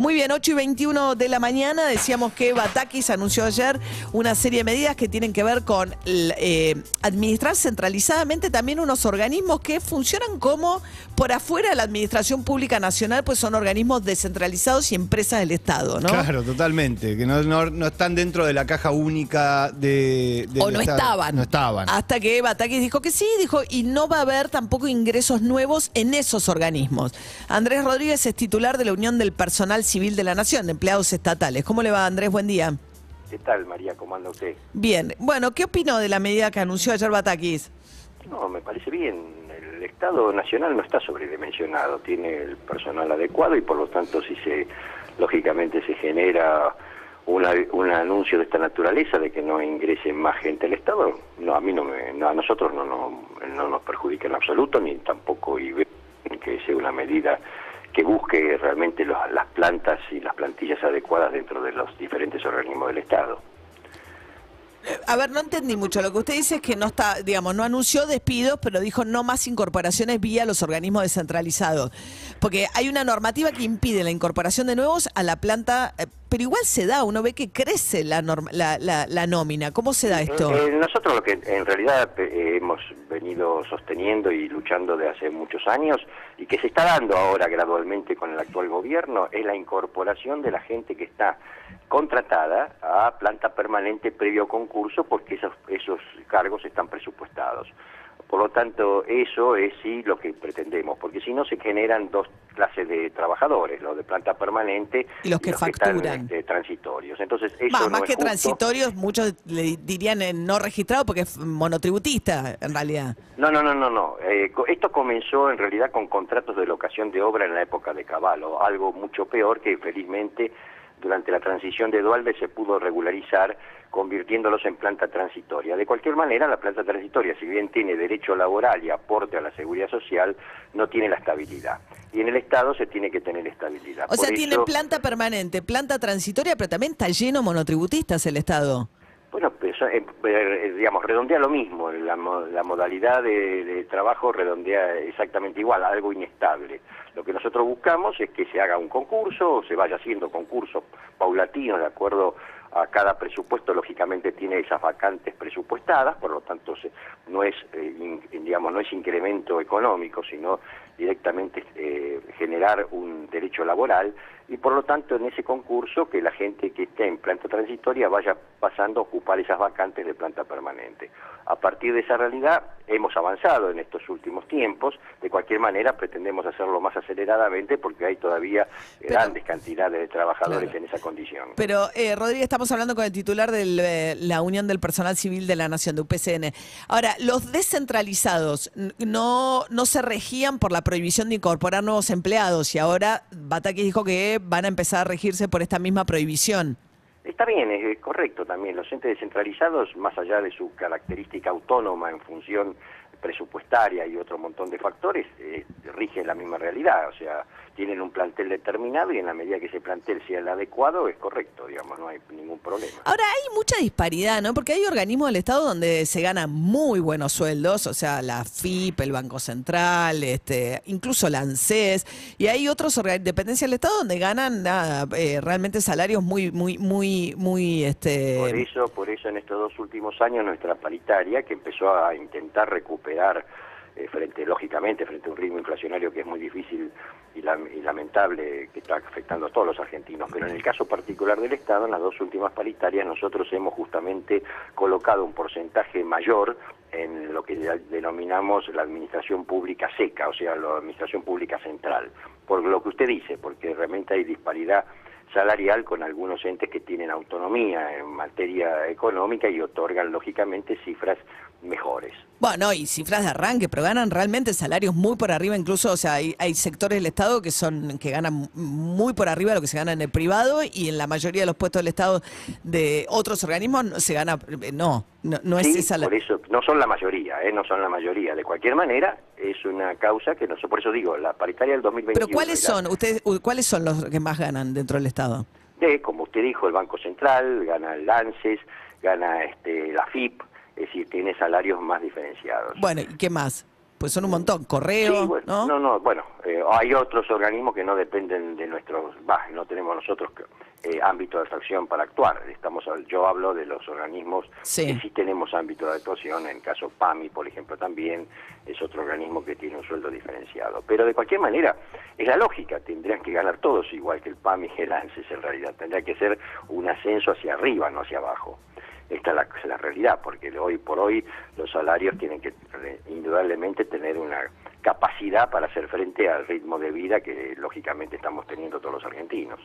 Muy bien, 8 y 21 de la mañana decíamos que Batakis anunció ayer una serie de medidas que tienen que ver con eh, administrar centralizadamente también unos organismos que funcionan como por afuera de la Administración Pública Nacional, pues son organismos descentralizados y empresas del Estado, ¿no? Claro, totalmente, que no, no, están dentro de la caja única de... o no estaban. No estaban. Hasta que Batakis dijo que sí, dijo, y no va a haber tampoco ingresos nuevos en esos organismos. Andrés Rodríguez es titular de la Unión del Personal Civil de la Nación, de empleados estatales. ¿Cómo le va, Andrés? Buen día. ¿Qué tal, María? ¿Cómo anda usted? Bien. Bueno, ¿qué opinó de la medida que anunció ayer Batakis? No, me parece bien. El Estado Nacional no está sobredimensionado, tiene el personal adecuado y por lo tanto si se, lógicamente se genera una, un anuncio de esta naturaleza de que no ingrese más gente al Estado, no, a mí no me, a nosotros no, no, no nos perjudica en absoluto, ni tampoco y que sea una medida que busque realmente las plantas y las plantillas adecuadas dentro de los diferentes organismos del Estado. A ver, no entendí mucho. Lo que usted dice es que no está, digamos, no anunció despidos, pero dijo no más incorporaciones vía los organismos descentralizados. Porque hay una normativa que impide la incorporación de nuevos a la planta, eh, pero igual se da, uno ve que crece la, la, la, nómina. ¿Cómo se da esto? Eh, nosotros lo que en realidad eh, hemos venido sosteniendo y luchando de hace muchos años y que se está dando ahora gradualmente con el actual gobierno es la incorporación de la gente que está contratada a planta permanente previo concurso porque esos, esos cargos están presupuestados. Por lo tanto, eso es sí lo que pretendemos, porque si no se generan dos clases de trabajadores, los de planta permanente y los que facturan. Este, transitorios. Entonces, eso más que transitorios, muchos le dirían no registrado porque es monotributista, en realidad. No, no, no, no, no. Eh, esto comenzó en realidad con contratos de locación de obra en la época de Caballo, algo mucho peor que felizmente durante la transición de Dualde se pudo regularizar convirtiéndolos en planta transitoria. De cualquier manera, la planta transitoria, si bien tiene derecho laboral y aporte a la seguridad social, no tiene la estabilidad. Y en el Estado se tiene que tener estabilidad. O sea, tiene planta permanente, planta transitoria, pero también está lleno monotributistas el Estado. Bueno, eh, eh, digamos, redondea lo mismo, la, modalidad de, trabajo redondea exactamente igual, algo inestable. Lo que nosotros buscamos es que se haga un concurso, o se vaya haciendo concursos paulatinos de acuerdo a cada presupuesto, lógicamente tiene esas vacantes presupuestadas, por lo tanto no es, eh, digamos, no es incremento económico, sino directamente generar un derecho laboral y por lo tanto en ese concurso que la gente que esté en planta transitoria vaya pasando a ocupar esas vacantes de planta permanente. A partir de esa realidad hemos avanzado en estos últimos tiempos, de cualquier manera pretendemos hacerlo más aceleradamente porque hay todavía grandes cantidades de trabajadores en esa condición. Pero eh, Rodríguez, estamos hablando con el titular de eh, la Unión del Personal Civil de la Nación, de UPCN. Ahora, los descentralizados no, no se regían por la prohibición de incorporar nuevos empleados y ahora Bataki dijo que van a empezar a regirse por esta misma prohibición. Está bien, es correcto también. Los entes descentralizados, más allá de su característica autónoma en función presupuestaria y otro montón de factores, eh, rigen la misma realidad. O sea, tienen un plantel determinado y en la medida que ese plantel sea el adecuado es correcto, digamos, no hay ningún problema. Ahora hay mucha disparidad, ¿no? Porque hay organismos del Estado donde se ganan muy buenos sueldos, o sea, la FIP, el Banco Central, este, incluso la ANSES, y hay otros dependencias del Estado donde ganan eh, realmente salarios muy, muy, muy, muy, este. Por eso, por eso en estos dos últimos años nuestra paritaria que empezó a intentar recuperar eh, frente, lógicamente, frente a un ritmo inflacionario que es muy difícil y, lamentable, que está afectando a todos los argentinos. Pero en el caso particular del Estado, en las dos últimas paritarias, nosotros hemos justamente colocado un porcentaje mayor en lo que denominamos la administración pública seca, o sea, la administración pública central. Por lo que usted dice, porque realmente hay disparidad salarial con algunos entes que tienen autonomía en materia económica y otorgan lógicamente cifras mejores. Bueno, y cifras de arranque, pero ganan realmente salarios muy por arriba, incluso, o sea, hay, sectores del Estado que son que ganan muy por arriba de lo que se gana en el privado y en la mayoría de los puestos del Estado de otros organismos se gana, no, no, es esa la... por eso, no son la mayoría, ¿eh? no son la mayoría. De cualquier manera, es una causa que no por eso digo, la paritaria del 2021... Pero ¿cuáles son, ustedes, cuáles son los que más ganan dentro del Estado? De, como usted dijo, el Banco Central, gana el ANSES, gana este, la FIP, es decir, tiene salarios más diferenciados. Bueno, ¿y qué más? Pues son un montón, correo, Sí, bueno, ¿no? no, no, bueno, eh, hay otros organismos que no dependen de nuestros, bah, no tenemos nosotros eh, ámbito de actuación para actuar. Estamos, yo hablo de los organismos Sí. que sí tenemos ámbito de actuación. En el caso PAMI, por ejemplo, también es otro organismo que tiene un sueldo diferenciado. Pero de cualquier manera, es la lógica, tendrían que ganar todos igual que el PAMI y el ANSES en realidad. Tendría que ser un ascenso hacia arriba, no hacia abajo. Esta es la, la realidad, porque hoy por hoy los salarios tienen que eh, indudablemente tener una capacidad para hacer frente al ritmo de vida que lógicamente estamos teniendo todos los argentinos.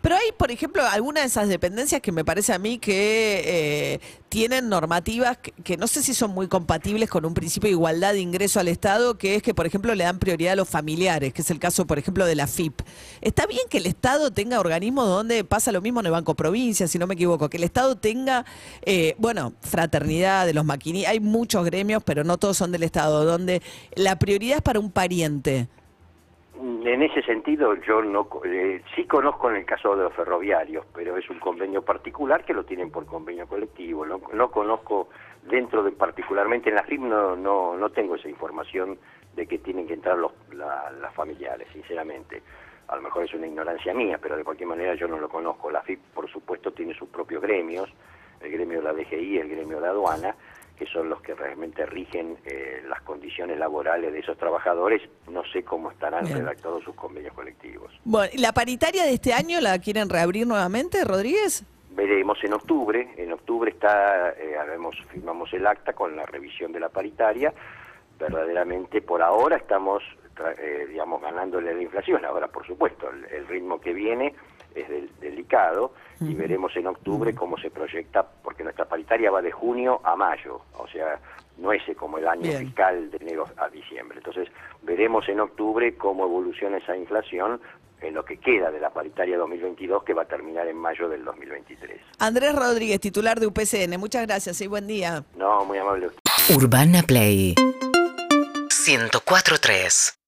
Pero hay, por ejemplo, algunas de esas dependencias que me parece a mí que eh, tienen normativas que, no sé si son muy compatibles con un principio de igualdad de ingreso al Estado, que es que, por ejemplo, le dan prioridad a los familiares, que es el caso, por ejemplo, de la FIP. ¿Está bien que el Estado tenga organismos donde pasa lo mismo en el Banco Provincia, si no me equivoco, que el Estado tenga, eh, bueno, fraternidad de los maquinistas, hay muchos gremios, pero no todos son del Estado, donde la prioridad para un pariente? En ese sentido, yo no eh, sí conozco en el caso de los ferroviarios, pero es un convenio particular que lo tienen por convenio colectivo. No, no conozco dentro de particularmente en la FIP no, no, no tengo esa información de que tienen que entrar los, la- las familiares, sinceramente. A lo mejor es una ignorancia mía, pero de cualquier manera yo no lo conozco. La FIP, por supuesto, tiene sus propios gremios, el gremio de la DGI el gremio de la aduana, que son los que realmente rigen eh, las condiciones laborales de esos trabajadores. No sé cómo estarán Bien. redactados sus convenios colectivos. Bueno, ¿y ¿la paritaria de este año la quieren reabrir nuevamente, Rodríguez? Veremos en octubre. En octubre está, eh, haremos, firmamos el acta con la revisión de la paritaria. Verdaderamente, por ahora estamos, eh, digamos, ganándole la inflación. Ahora, por supuesto, el, el ritmo que viene es del- delicado y veremos en octubre cómo se proyecta, porque nuestra paritaria va de junio a mayo, o sea, no es como el año Bien. fiscal de enero a diciembre. Entonces, veremos en octubre cómo evoluciona esa inflación en lo que queda de la paritaria 2022 que va a terminar en mayo del 2023. Andrés Rodríguez, titular de UPCN. Muchas gracias y buen día. No, muy amable. Urbana Play 104.3